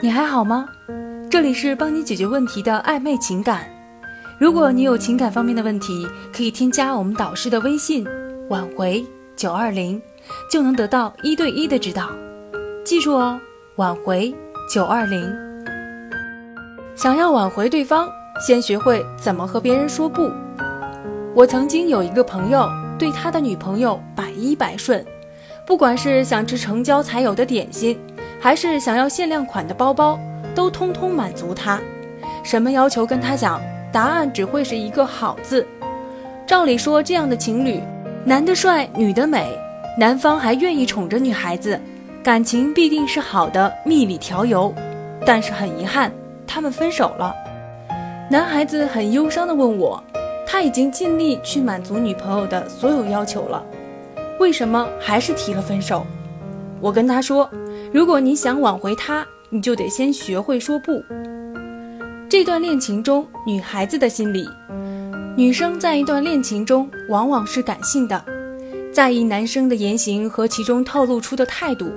你还好吗？这里是帮你解决问题的暧昧情感。如果你有情感方面的问题，可以添加我们导师的微信“挽回九二零”，就能得到一对一的指导。记住哦，挽回九二零。想要挽回对方，先学会怎么和别人说不。我曾经有一个朋友，对他的女朋友百依百顺，不管是想吃成交才有的点心，还是想要限量款的包包，都通通满足他。什么要求跟他讲？答案只会是一个好字。照理说，这样的情侣，男的帅，女的美，男方还愿意宠着女孩子，感情必定是好的，蜜里调油。但是很遗憾，他们分手了。男孩子很忧伤地问我，他已经尽力去满足女朋友的所有要求了，为什么还是提了分手？我跟他说，如果你想挽回他，你就得先学会说不。这段恋情中，女孩子的心理，女生在一段恋情中往往是感性的，在意男生的言行和其中透露出的态度。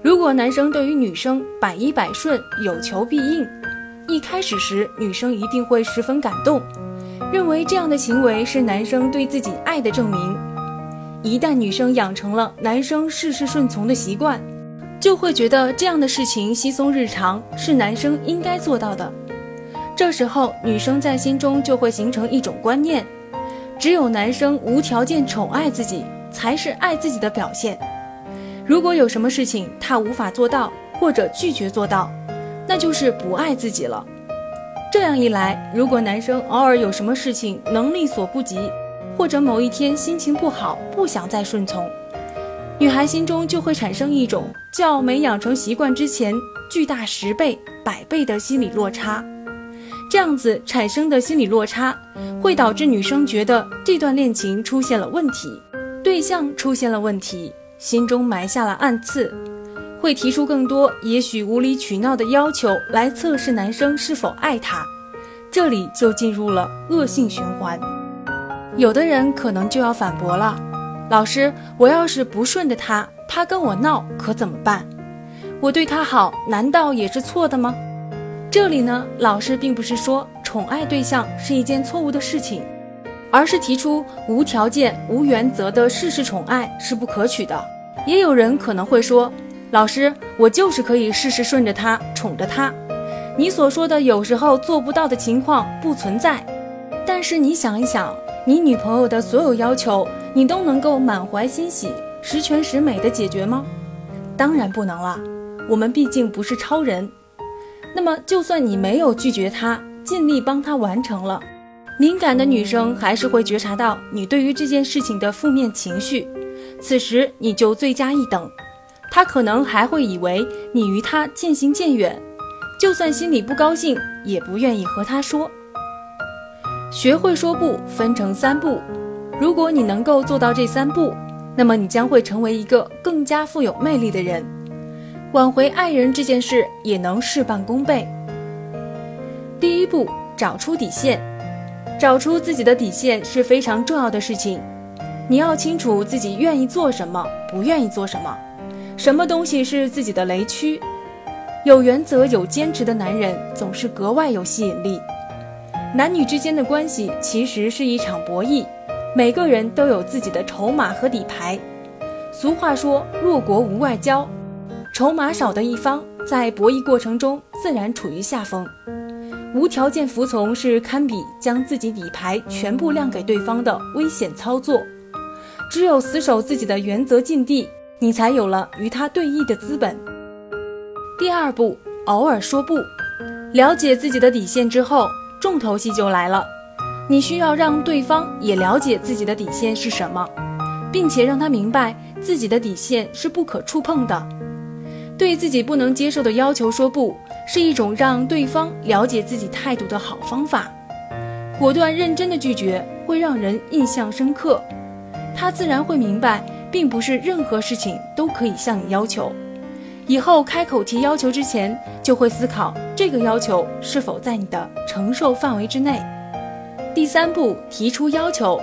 如果男生对于女生百依百顺、有求必应，一开始时女生一定会十分感动，认为这样的行为是男生对自己爱的证明。一旦女生养成了男生事事顺从的习惯，就会觉得这样的事情稀松日常，是男生应该做到的。这时候，女生在心中就会形成一种观念：只有男生无条件宠爱自己，才是爱自己的表现。如果有什么事情他无法做到，或者拒绝做到，那就是不爱自己了。这样一来，如果男生偶尔有什么事情能力所不及，或者某一天心情不好，不想再顺从，女孩心中就会产生一种较没养成习惯之前巨大十倍、百倍的心理落差。这样子产生的心理落差，会导致女生觉得这段恋情出现了问题，对象出现了问题，心中埋下了暗刺，会提出更多也许无理取闹的要求来测试男生是否爱她，这里就进入了恶性循环。有的人可能就要反驳了，老师，我要是不顺着他，他跟我闹可怎么办？我对他好，难道也是错的吗？这里呢，老师并不是说宠爱对象是一件错误的事情，而是提出无条件、无原则的事事宠爱是不可取的。也有人可能会说，老师，我就是可以事事顺着他，宠着他。你所说的有时候做不到的情况不存在，但是你想一想，你女朋友的所有要求，你都能够满怀欣喜、十全十美的解决吗？当然不能了。我们毕竟不是超人。那么，就算你没有拒绝他，尽力帮他完成了，敏感的女生还是会觉察到你对于这件事情的负面情绪，此时你就罪加一等，他可能还会以为你与他渐行渐远，就算心里不高兴，也不愿意和他说。学会说不，分成三步，如果你能够做到这三步，那么你将会成为一个更加富有魅力的人。挽回爱人这件事也能事半功倍。第一步，找出底线，找出自己的底线是非常重要的事情。你要清楚自己愿意做什么，不愿意做什么，什么东西是自己的雷区。有原则、有坚持的男人总是格外有吸引力。男女之间的关系其实是一场博弈，每个人都有自己的筹码和底牌。俗话说：“弱国无外交。”筹码少的一方在博弈过程中自然处于下风，无条件服从是堪比将自己底牌全部亮给对方的危险操作。只有死守自己的原则禁地，你才有了与他对弈的资本。第二步，偶尔说不。了解自己的底线之后，重头戏就来了，你需要让对方也了解自己的底线是什么，并且让他明白自己的底线是不可触碰的。对自己不能接受的要求说不，是一种让对方了解自己态度的好方法。果断认真的拒绝会让人印象深刻，他自然会明白，并不是任何事情都可以向你要求。以后开口提要求之前，就会思考这个要求是否在你的承受范围之内。第三步，提出要求。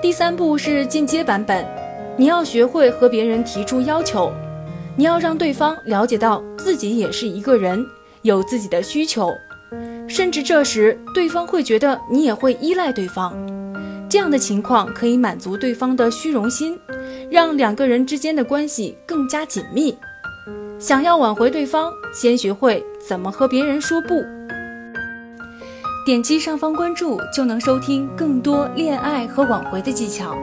第三步是进阶版本，你要学会和别人提出要求。你要让对方了解到自己也是一个人，有自己的需求，甚至这时对方会觉得你也会依赖对方。这样的情况可以满足对方的虚荣心，让两个人之间的关系更加紧密。想要挽回对方，先学会怎么和别人说不。点击上方关注就能收听更多恋爱和挽回的技巧。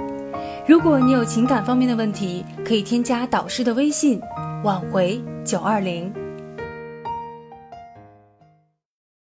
如果你有情感方面的问题，可以添加导师的微信：挽回九二零。